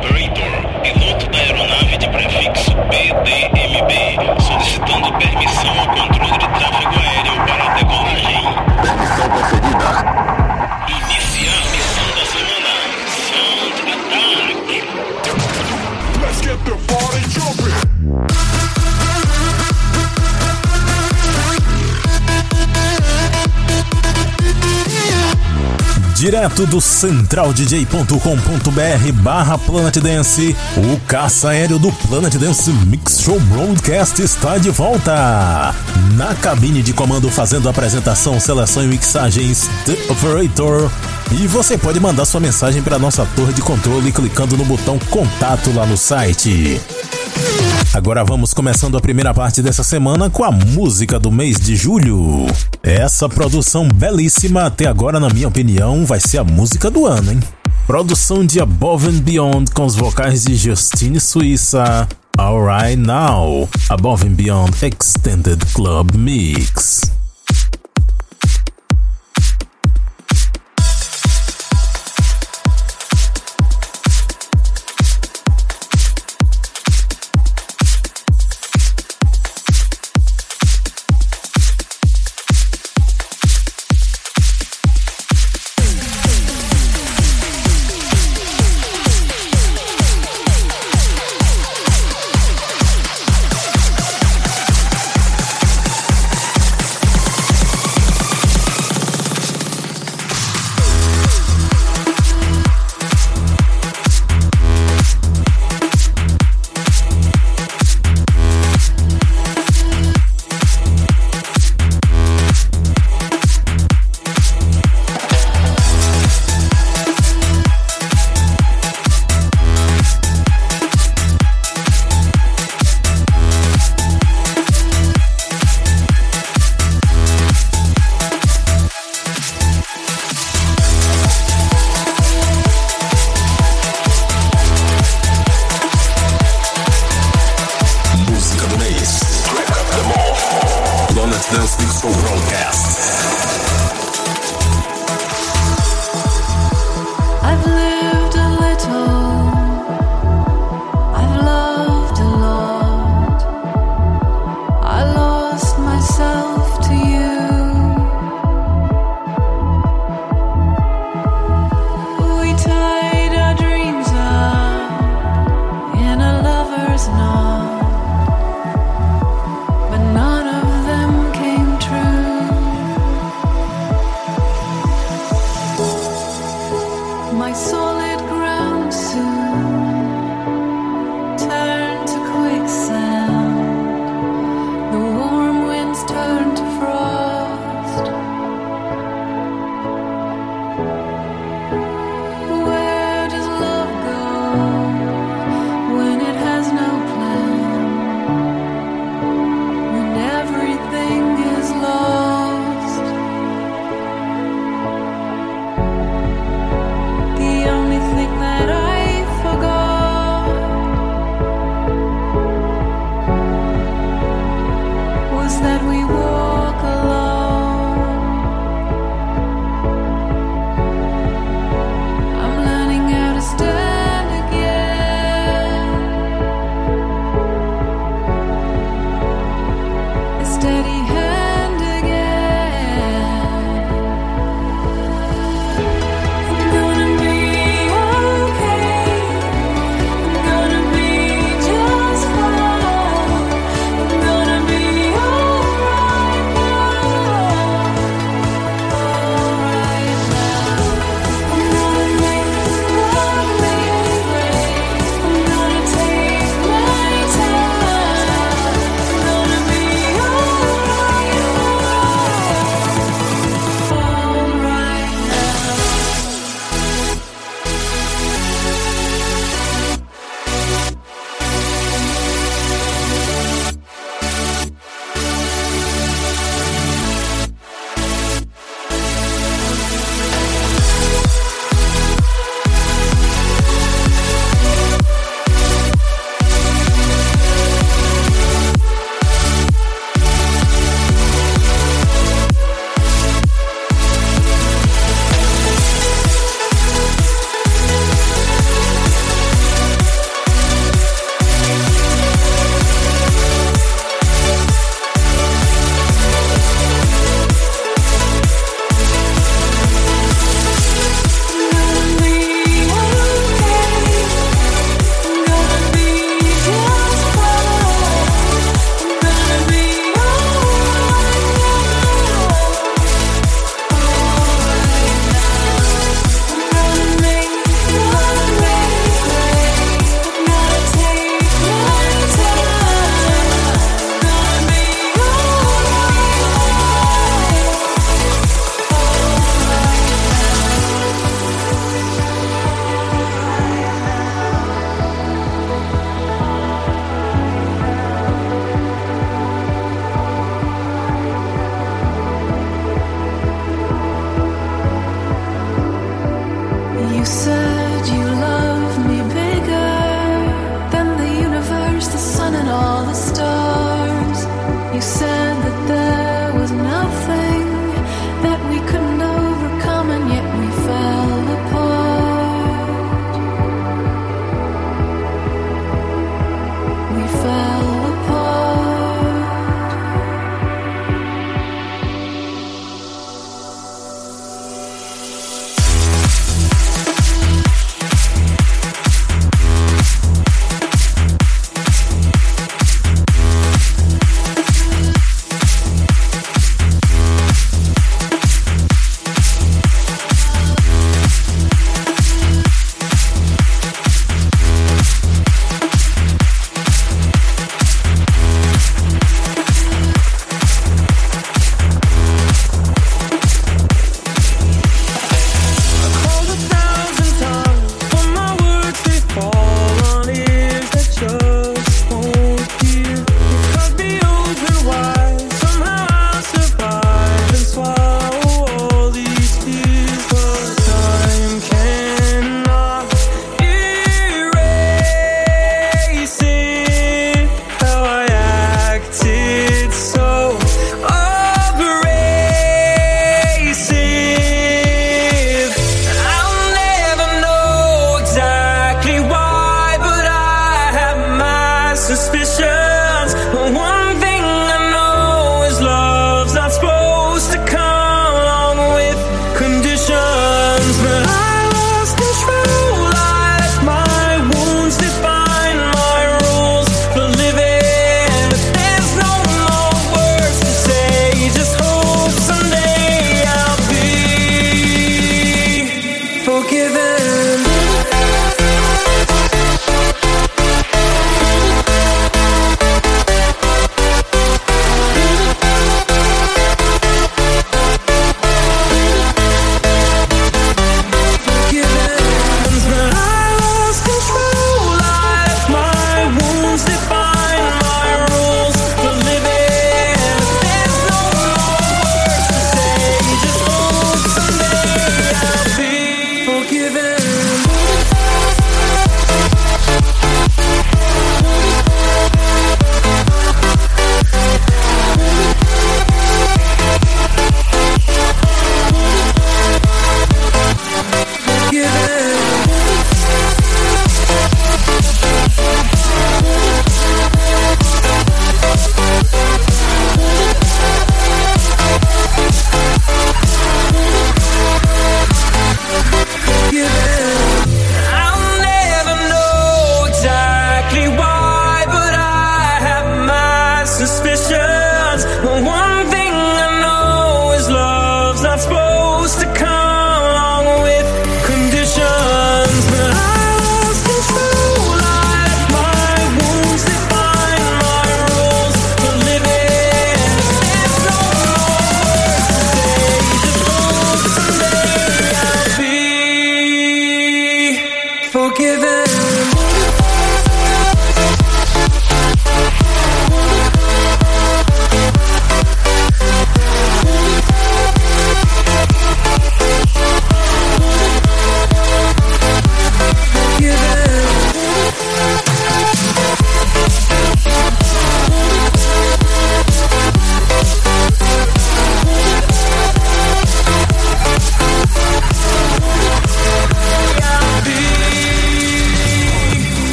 Operator, piloto da aeronave de prefixo PDMB, solicitando permissão ao controle de tráfego aéreo para a decolagem. Permissão concedida. Iniciar missão da semana. Sound Attack. Let's get the party Direto do centraldj.com.br barra Planet Dance, o caça aéreo do Planet Dance Mix Show Broadcast está de volta. Na cabine de comando fazendo apresentação, seleção e mixagens The Operator. E você pode mandar sua mensagem para nossa torre de controle clicando no botão contato lá no site. Agora vamos começando a primeira parte dessa semana com a música do mês de julho. Essa produção belíssima, até agora, na minha opinião, vai ser a música do ano, hein? Produção de Above and Beyond com os vocais de Justine Suíça. Alright Now, Above and Beyond Extended Club Mix.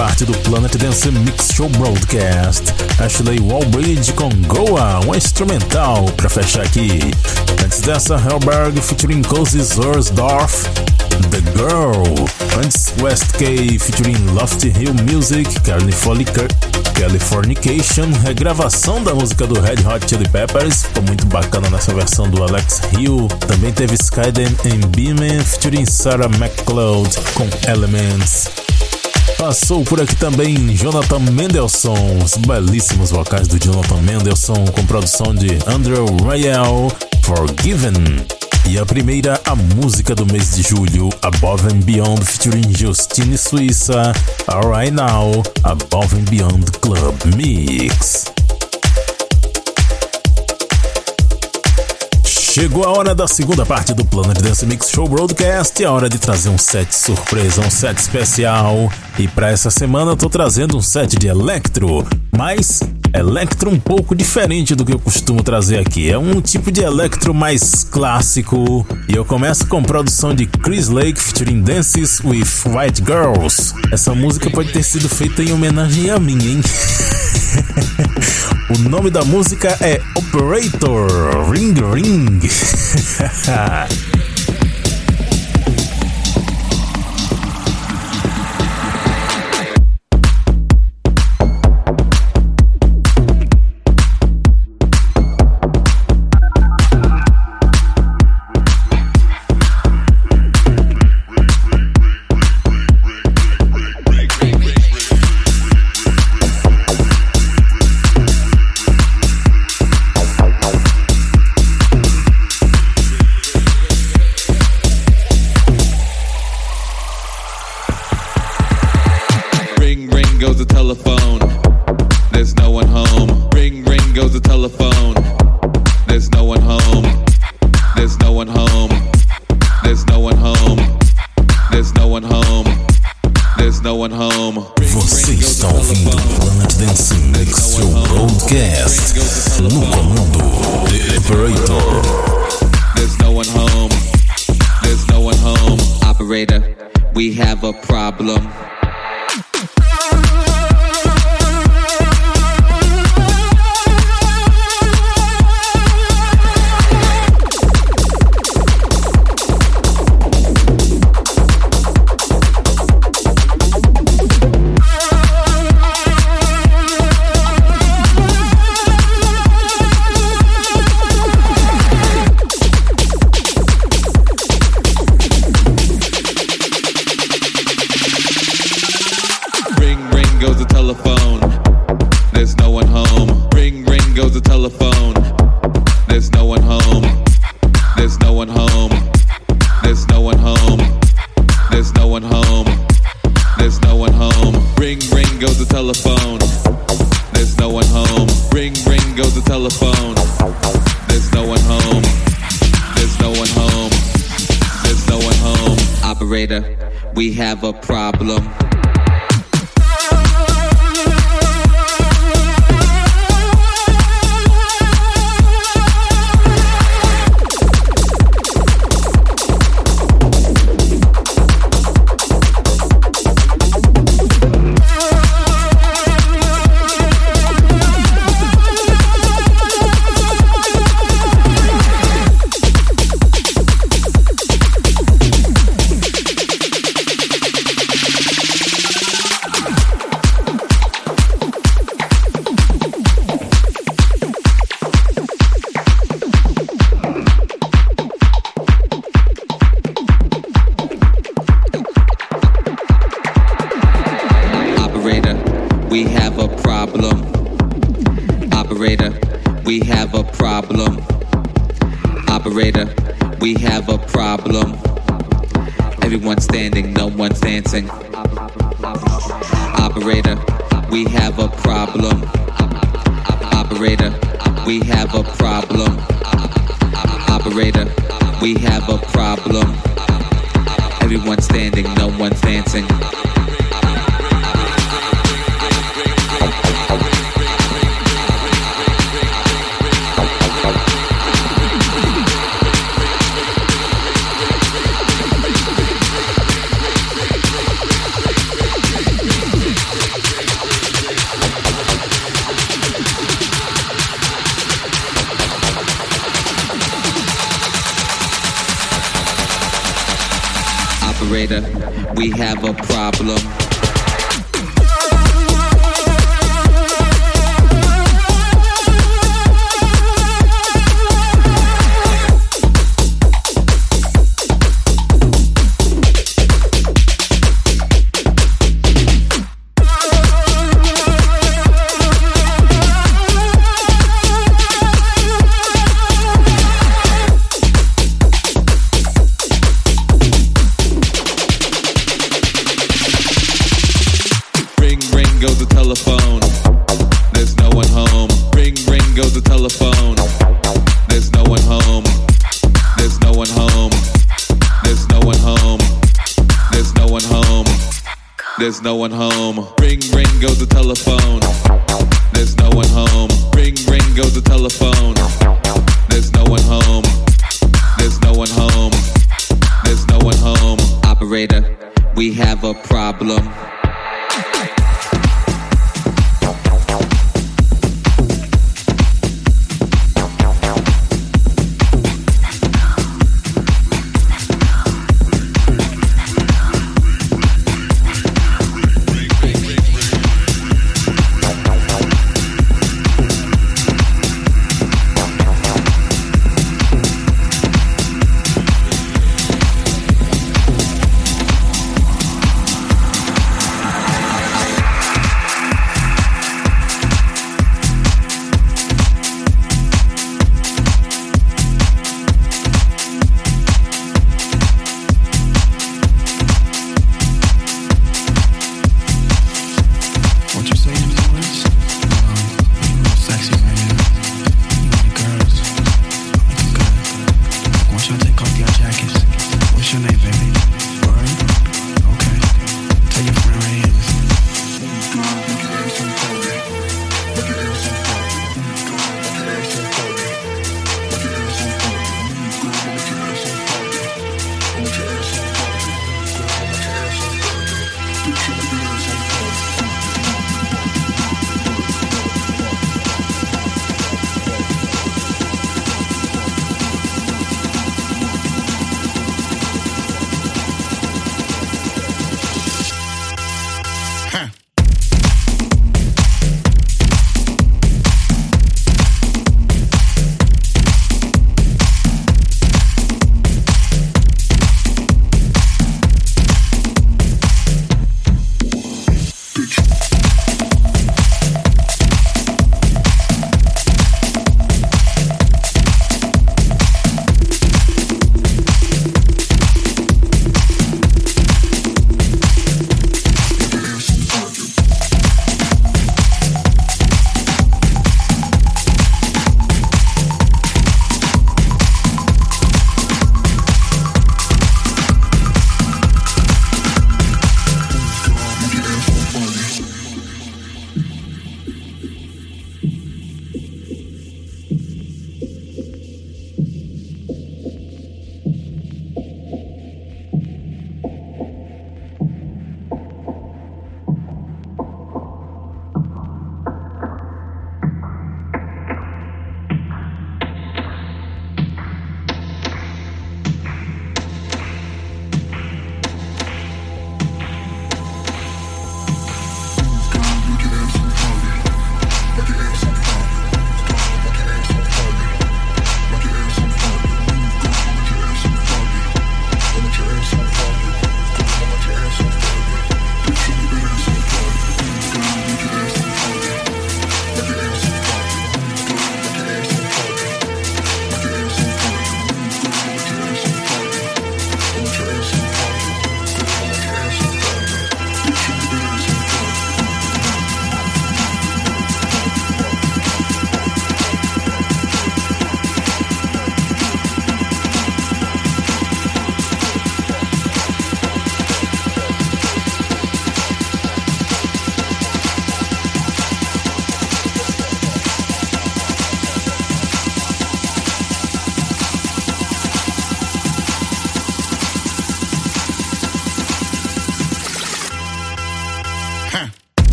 Parte do Planet Dance Mix Show Broadcast. Ashley Wallbridge com Goa, um instrumental para fechar aqui. Antes dessa, Hellberg featuring Cozy Zorsdorf, The Girl. Antes, West K featuring Lofty Hill Music, Californication, regravação da música do Red Hot Chili Peppers, ficou muito bacana nessa versão do Alex Hill. Também teve Skyden and Beeman featuring Sarah McCloud com Elements. Passou por aqui também Jonathan Mendelssohn, os belíssimos vocais do Jonathan Mendelssohn com produção de Andrew Rayel, Forgiven. E a primeira, a música do mês de julho, Above and Beyond featuring Justine Suíça, Alright Now, Above and Beyond Club Mix. Chegou a hora da segunda parte do Planet Dance Mix Show Broadcast. É hora de trazer um set surpresa, um set especial. E para essa semana eu tô trazendo um set de Electro, mas Electro um pouco diferente do que eu costumo trazer aqui. É um tipo de Electro mais clássico. E eu começo com produção de Chris Lake featuring Dances with White Girls. Essa música pode ter sido feita em homenagem a mim, hein? o nome da música é Operator Ring Ring. Peace.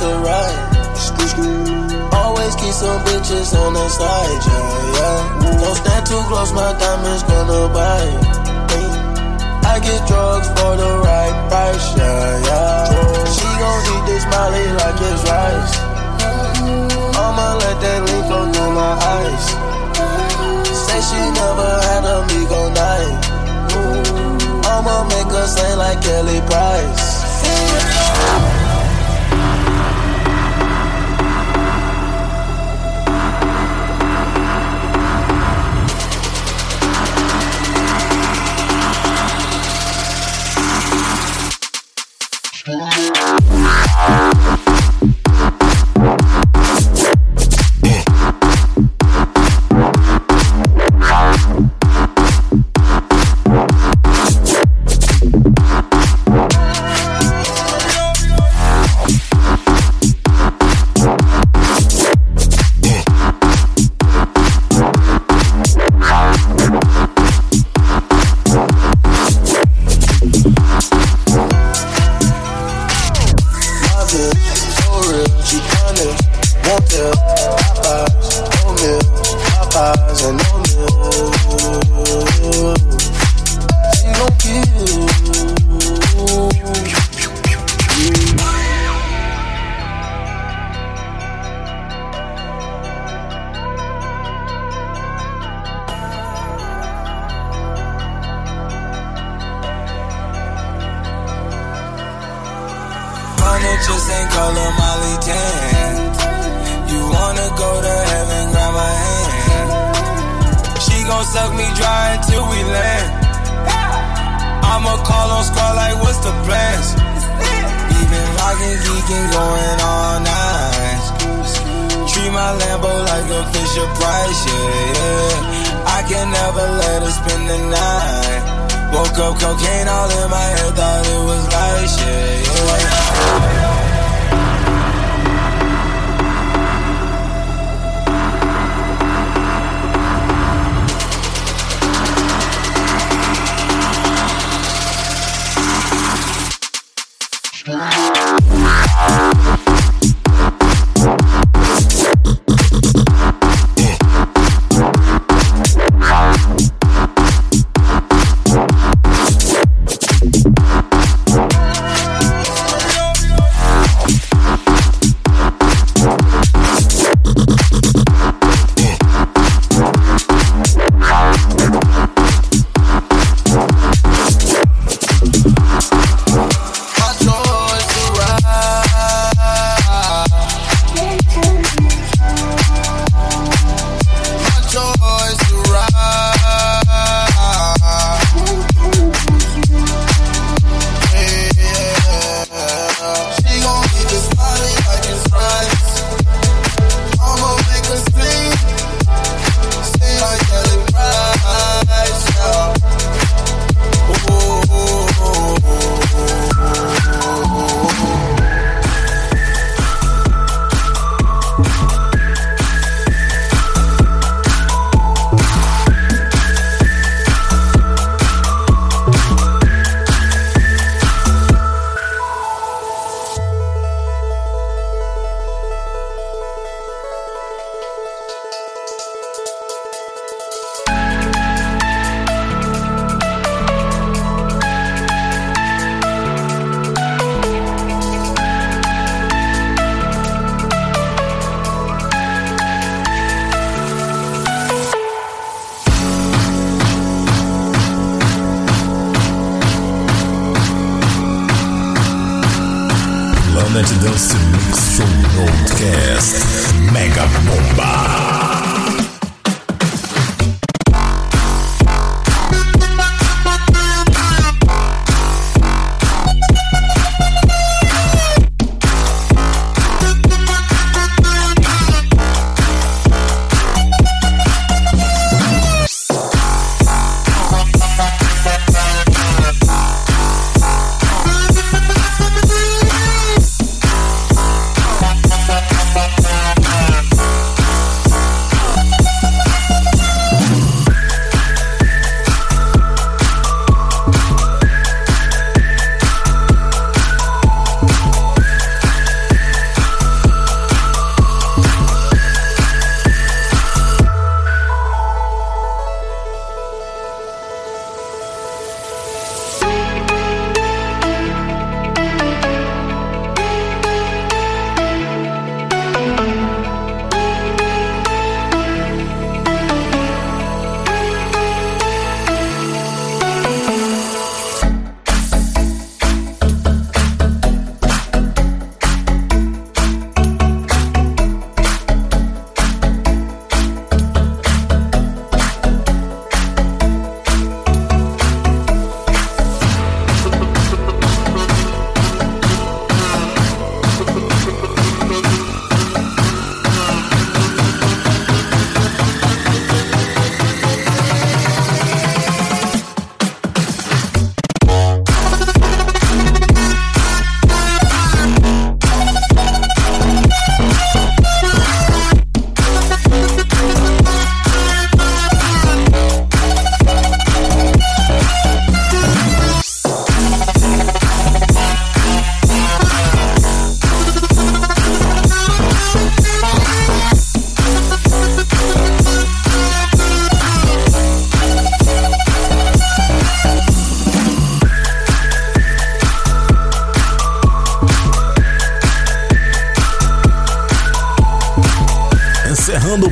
just ride. Always keep some bitches on the side, yeah, yeah. Don't stand too close, my diamonds gonna bite. I get drugs for the right price, yeah, yeah. She gon' eat this molly like it's rice. I'ma let that lean flow through my eyes. Say she never had a go night. I'ma make her say like Kelly Price. suck me dry until we land. I'ma call on Scar like, what's the plan? We been rockin', geekin', going all night. Treat my Lambo like a Fisher Price, yeah, yeah. I can never let her spend the night. Woke up cocaine all in my head, thought it was light, yeah, yeah.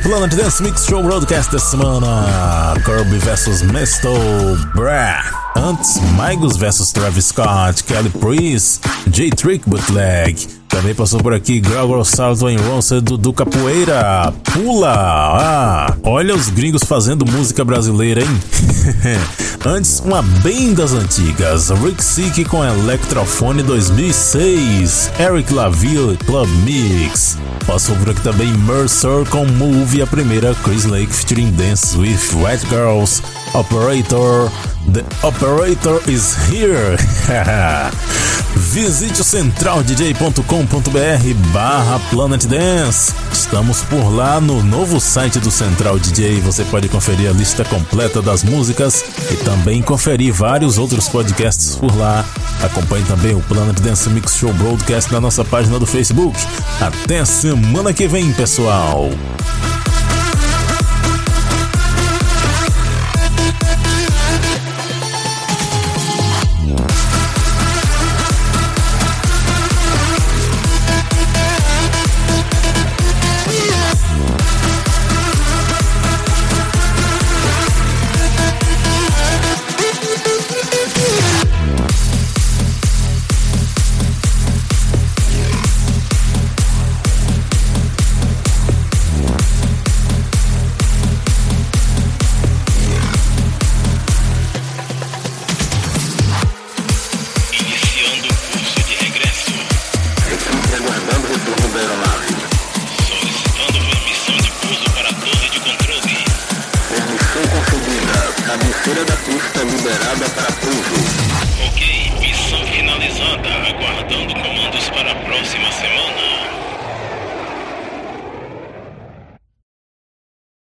Planet Dance Mix Show Broadcast dessa semana. Kirby vs Mesto Bra. Antes, Migos vs Travis Scott, Kelly Priest, J-Trick Bootleg. Também passou por aqui Gregor Salto em Ronce do Capoeira. Pula! Ah, olha os gringos fazendo música brasileira, hein? Antes, uma bem das antigas. Rick Sick com Electrofone 2006. Eric Laville Club Mix. Aqui também Mercer com Move, a primeira Chris Lake featuring Dance with White Girls. Operator, The Operator is here. Visite o centraldj.com.br barra Planet Dance. Estamos por lá no novo site do Central DJ. Você pode conferir a lista completa das músicas e também conferir vários outros podcasts por lá. Acompanhe também o Planet Dance Mix Show Broadcast na nossa página do Facebook. Até semana que vem, pessoal.